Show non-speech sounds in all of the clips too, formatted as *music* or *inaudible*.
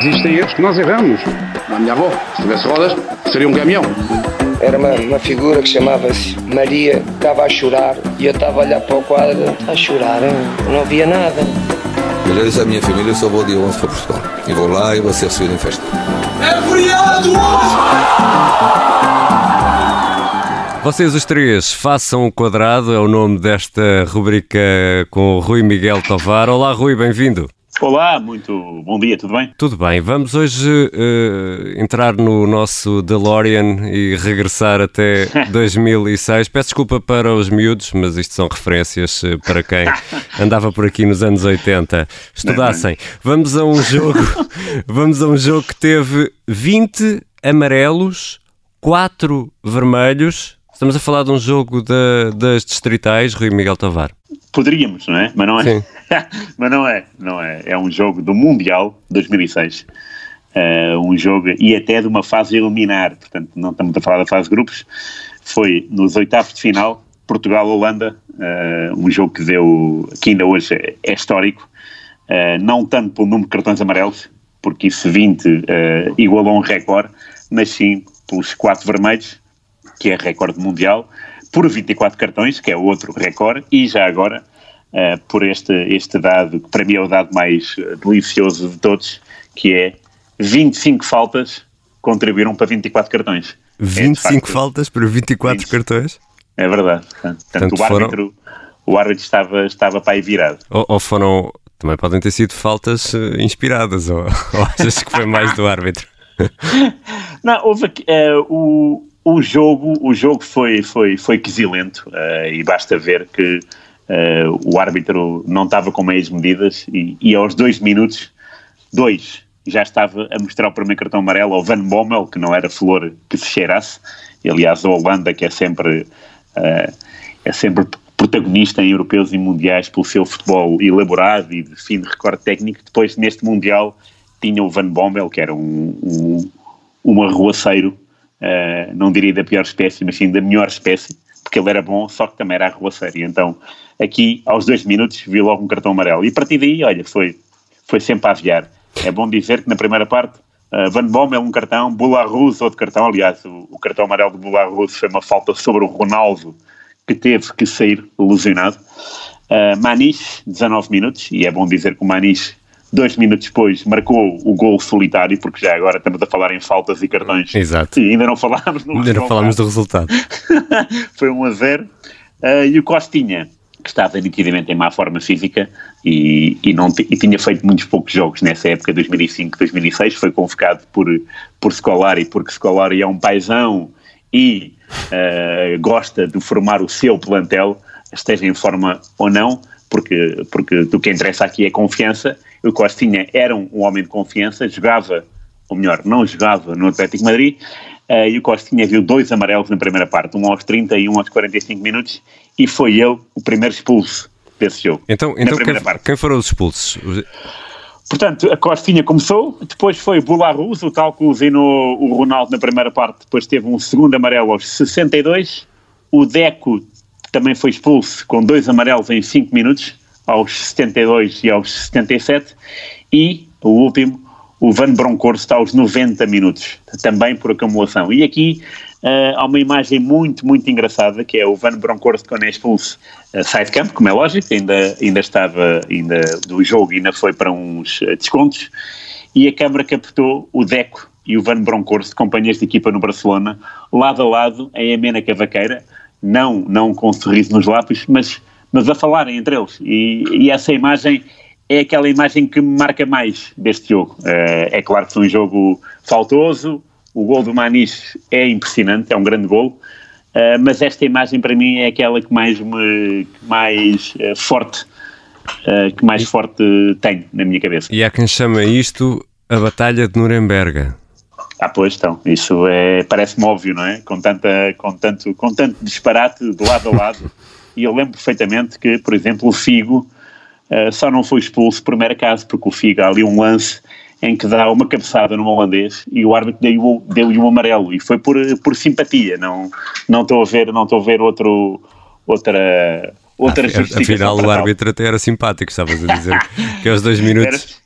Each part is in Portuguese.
Existem erros que nós erramos. A minha avó, se tivesse rodas, seria um caminhão. Era uma, uma figura que chamava-se Maria, estava a chorar e eu estava a olhar para o quadro, a chorar, não via nada. Eu já disse à minha família, eu só vou dia 11 para Portugal. E vou lá e vou ser recebido em festa. É feriado Vocês os três façam o quadrado, é o nome desta rubrica com o Rui Miguel Tovar. Olá Rui, bem-vindo. Olá, muito bom dia, tudo bem? Tudo bem, vamos hoje uh, entrar no nosso DeLorean e regressar até *laughs* 2006. Peço desculpa para os miúdos, mas isto são referências uh, para quem *laughs* andava por aqui nos anos 80. Estudassem. Vamos a um jogo, *laughs* vamos a um jogo que teve 20 amarelos, 4 vermelhos. Estamos a falar de um jogo da, das distritais, Rui Miguel Tovar. Poderíamos, não é? Mas não é. Sim. *laughs* Mas não é, não é. É um jogo do Mundial 2006. Uh, eh, um jogo, e até de uma fase eliminar, portanto, não estamos a falar da fase de grupos. Foi nos oitavos de final, Portugal-Holanda, uh, um jogo que deu, que ainda hoje é, é histórico, uh, não tanto pelo número de cartões amarelos, porque isso 20 igualou um recorde, mas sim pelos quatro vermelhos, que é recorde mundial, por 24 cartões, que é outro recorde, e já agora uh, por este, este dado, que para mim é o dado mais eh, delicioso de todos, que é 25 faltas contribuíram para 24 cartões. 25 é, facto, faltas para 24 20, cartões? É verdade. Portanto, Portanto o, árbitro, foram... o árbitro estava, estava para aí virado. Ou, ou foram, também podem ter sido faltas uh, inspiradas, ou, *laughs* ou achas que foi mais do árbitro? *laughs* Não, houve aqui, uh, o, o jogo, o jogo foi, foi, foi quesilento uh, e basta ver que uh, o árbitro não estava com meias medidas e, e, aos dois minutos, dois, já estava a mostrar o primeiro cartão amarelo ao Van Bommel, que não era flor que se cheirasse, e, aliás a Holanda que é sempre, uh, é sempre protagonista em europeus e mundiais pelo seu futebol elaborado e de fim de recorde técnico, depois neste mundial tinha o Van Bommel, que era um, um, um arruaceiro Uh, não diria da pior espécie, mas sim da melhor espécie, porque ele era bom, só que também era arruaceiro. E então, aqui, aos dois minutos, vi logo um cartão amarelo. E a partir daí, olha, foi, foi sempre a aviar. É bom dizer que na primeira parte, uh, Van Bommel um cartão, Bularus outro cartão. Aliás, o, o cartão amarelo de Bularus foi uma falta sobre o Ronaldo, que teve que sair lesionado. Uh, Maniche, 19 minutos, e é bom dizer que o Maniche dois minutos depois marcou o gol solitário, porque já agora estamos a falar em faltas e cartões. Exato. E ainda não falámos no Ainda não falámos do resultado. *laughs* Foi 1 a 0. Uh, e o Costinha, que estava nitidamente em má forma física e, e, não e tinha feito muitos poucos jogos nessa época, 2005, 2006, foi convocado por, por Scolari, porque Scolari é um paisão e uh, gosta de formar o seu plantel, esteja em forma ou não, porque, porque o que interessa aqui é confiança o Costinha era um, um, homem de confiança, jogava, ou melhor, não jogava no Atlético Madrid, uh, e o Costinha viu dois amarelos na primeira parte, um aos 30 e um aos 45 minutos, e foi ele o primeiro expulso desse jogo. Então, então quem, quem, foram os expulsos? Portanto, a Costinha começou, depois foi Bularus, o tal que usinou o Ronaldo na primeira parte, depois teve um segundo amarelo aos 62, o Deco também foi expulso com dois amarelos em 5 minutos, aos 72 e aos 77, e o último, o Van Bronckhorst aos 90 minutos, também por acumulação. E aqui uh, há uma imagem muito, muito engraçada, que é o Van Bronckhorst quando é expulso uh, sai de campo, como é lógico, ainda, ainda estava ainda do jogo, ainda foi para uns uh, descontos, e a câmara captou o Deco e o Van Bronckhorst, companheiros de equipa no Barcelona, lado a lado, em amena cavaqueira, não, não com um sorriso nos lábios, mas mas a falarem entre eles. E, e, essa imagem é aquela imagem que me marca mais deste jogo. Uh, é claro que foi um jogo faltoso, o gol do Maniche é impressionante, é um grande gol, uh, mas esta imagem para mim é aquela que mais me que mais uh, forte que mais forte tem na minha cabeça. E há quem chama isto a Batalha de Nuremberg. Ah, pois então, isso é, parece-me óbvio, não é? Com, tanta, com, tanto, com tanto disparate de lado a lado. E eu lembro perfeitamente que, por exemplo, o Figo uh, só não foi expulso por mero acaso, porque o Figo há ali um lance em que dá uma cabeçada no holandês e o árbitro deu-lhe deu um amarelo e foi por, por simpatia, não, não estou a ver, não estou a ver outro, outra, outra ah, Afinal o árbitro até era simpático, estavas a dizer que aos dois *laughs* minutos...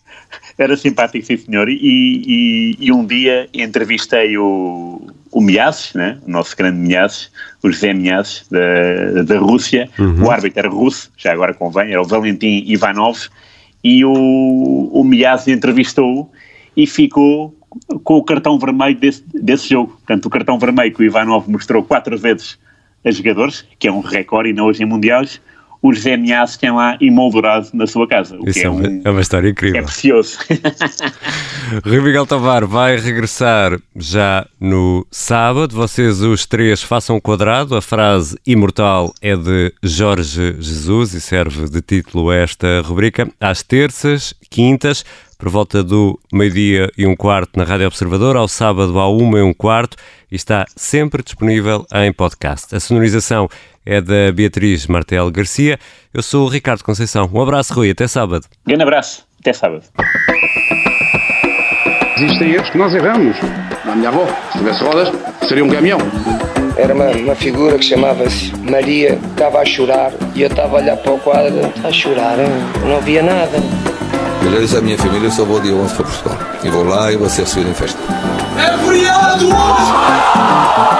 Era simpático, sim senhor. E, e, e um dia entrevistei o, o Miazes, né? o nosso grande Miazes, o José Miazes, da, da Rússia. Uhum. O árbitro era russo, já agora convém, era o Valentim Ivanov. E o, o Miazes entrevistou-o e ficou com o cartão vermelho desse, desse jogo. Portanto, o cartão vermelho que o Ivanov mostrou quatro vezes a jogadores, que é um recorde e não hoje em mundiais, o José Nias tem lá imoldurado na sua casa. Isso é, é, uma, um, é, uma, história incrível. É precioso. *laughs* *laughs* Rui Miguel Tovar vai regressar já no sábado. Vocês, os três, façam um quadrado. A frase imortal é de Jorge Jesus e serve de título a esta rubrica. Às terças, quintas, por volta do meio-dia e um quarto na Rádio Observador, ao sábado ao uma e um quarto e está sempre disponível em podcast. A sonorização é da Beatriz Martel Garcia. Eu sou o Ricardo Conceição. Um abraço, Rui. Até sábado. Grande abraço. Até sábado. Existem erros que nós erramos. A minha avó, se tivesse rodas, seria um caminhão. Era uma, uma figura que chamava-se Maria, estava a chorar e eu estava a olhar para o quadro, a chorar, não via nada. Melhores da minha família, eu só vou dia 11 para Portugal. E vou lá e vou ser recebido em festa. É feriado hoje!